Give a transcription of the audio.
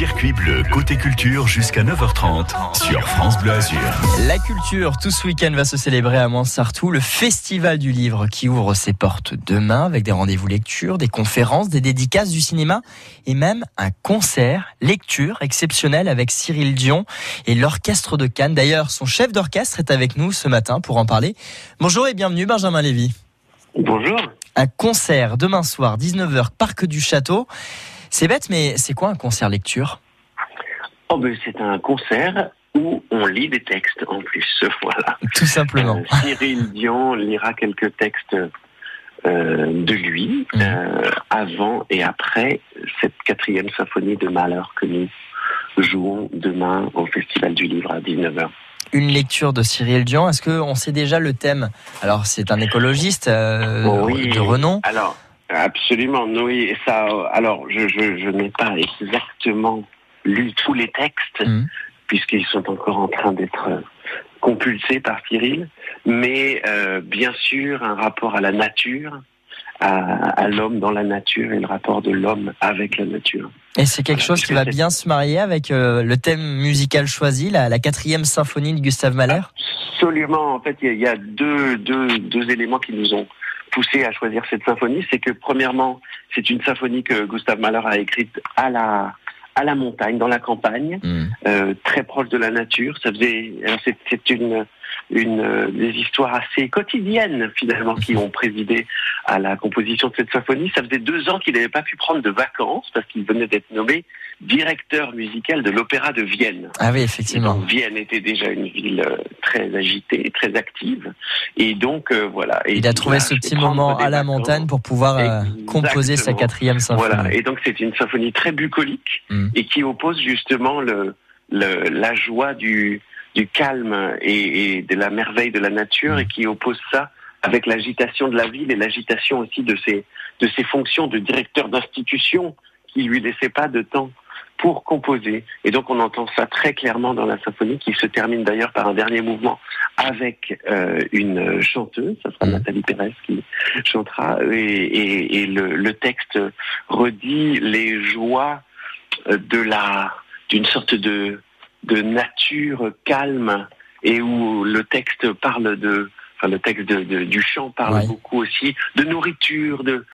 Circuit bleu, côté culture jusqu'à 9h30 sur France Bleu Azur. La culture, tout ce week-end va se célébrer à Montsartou, le festival du livre qui ouvre ses portes demain avec des rendez-vous lecture, des conférences, des dédicaces du cinéma et même un concert lecture exceptionnel avec Cyril Dion et l'orchestre de Cannes. D'ailleurs, son chef d'orchestre est avec nous ce matin pour en parler. Bonjour et bienvenue Benjamin Lévy. Bonjour. Un concert demain soir, 19h, Parc du Château. C'est bête, mais c'est quoi un concert lecture? Oh ben c'est un concert où on lit des textes en plus, voilà. Tout simplement. Euh, Cyril Dion lira quelques textes euh, de lui Mhm. euh, avant et après cette quatrième symphonie de Mahler que nous jouons demain au Festival du Livre à 19h. Une lecture de Cyril Dion. Est-ce qu'on sait déjà le thème? Alors, c'est un écologiste euh, Oui. de renom. Alors, absolument, oui. et Ça, alors, je, je, je n'ai pas exactement lu tous les textes, Mhm. puisqu'ils sont encore en train d'être compulsés par Cyril, mais euh, bien sûr, un rapport à la nature, à, à l'homme dans la nature et le rapport de l'homme avec la nature. Et c'est quelque chose qui va bien se marier avec euh, le thème musical choisi, la, la quatrième symphonie de Gustave Mahler? Absolument. En fait, il y y, a deux, deux, deux éléments qui nous ont poussé à choisir cette symphonie. C'est que, premièrement, c'est une symphonie que Gustave Mahler a écrite à la, à la montagne, dans la campagne, euh, très proche de la nature. Ça faisait, c'est, c'est une, une, euh, des histoires assez quotidiennes, finalement, qui ont présidé à la composition de cette symphonie. Ça faisait deux ans qu'il n'avait pas pu prendre de vacances parce qu'il venait d'être nommé directeur musical de l'Opéra de Vienne. Ah oui, effectivement. donc, Vienne était déjà une ville euh, très agitée, très active. Et donc, euh, voilà. Et Il a trouvé là, ce petit moment à la montagne pour pouvoir euh, composer sa quatrième symphonie. Voilà. Et donc, c'est une symphonie très bucolique Mm. et qui oppose justement le, le, la joie du, du calme et, et de la merveille de la nature Mm. et qui oppose ça avec l'agitation de la ville et l'agitation aussi de ses, de ses fonctions de directeur d'institution qui lui laissait pas de temps pour composer. Et donc on entend ça très clairement dans la symphonie qui se termine d'ailleurs par un dernier mouvement avec euh, une chanteuse, ça sera Mhm. Nathalie Pérez qui chantera, et, et- et le, le texte redit les joies euh, de la d'une sorte de de nature calme et où le texte parle de enfin le texte de- de- du chant parle Ouais. beaucoup aussi de nourriture de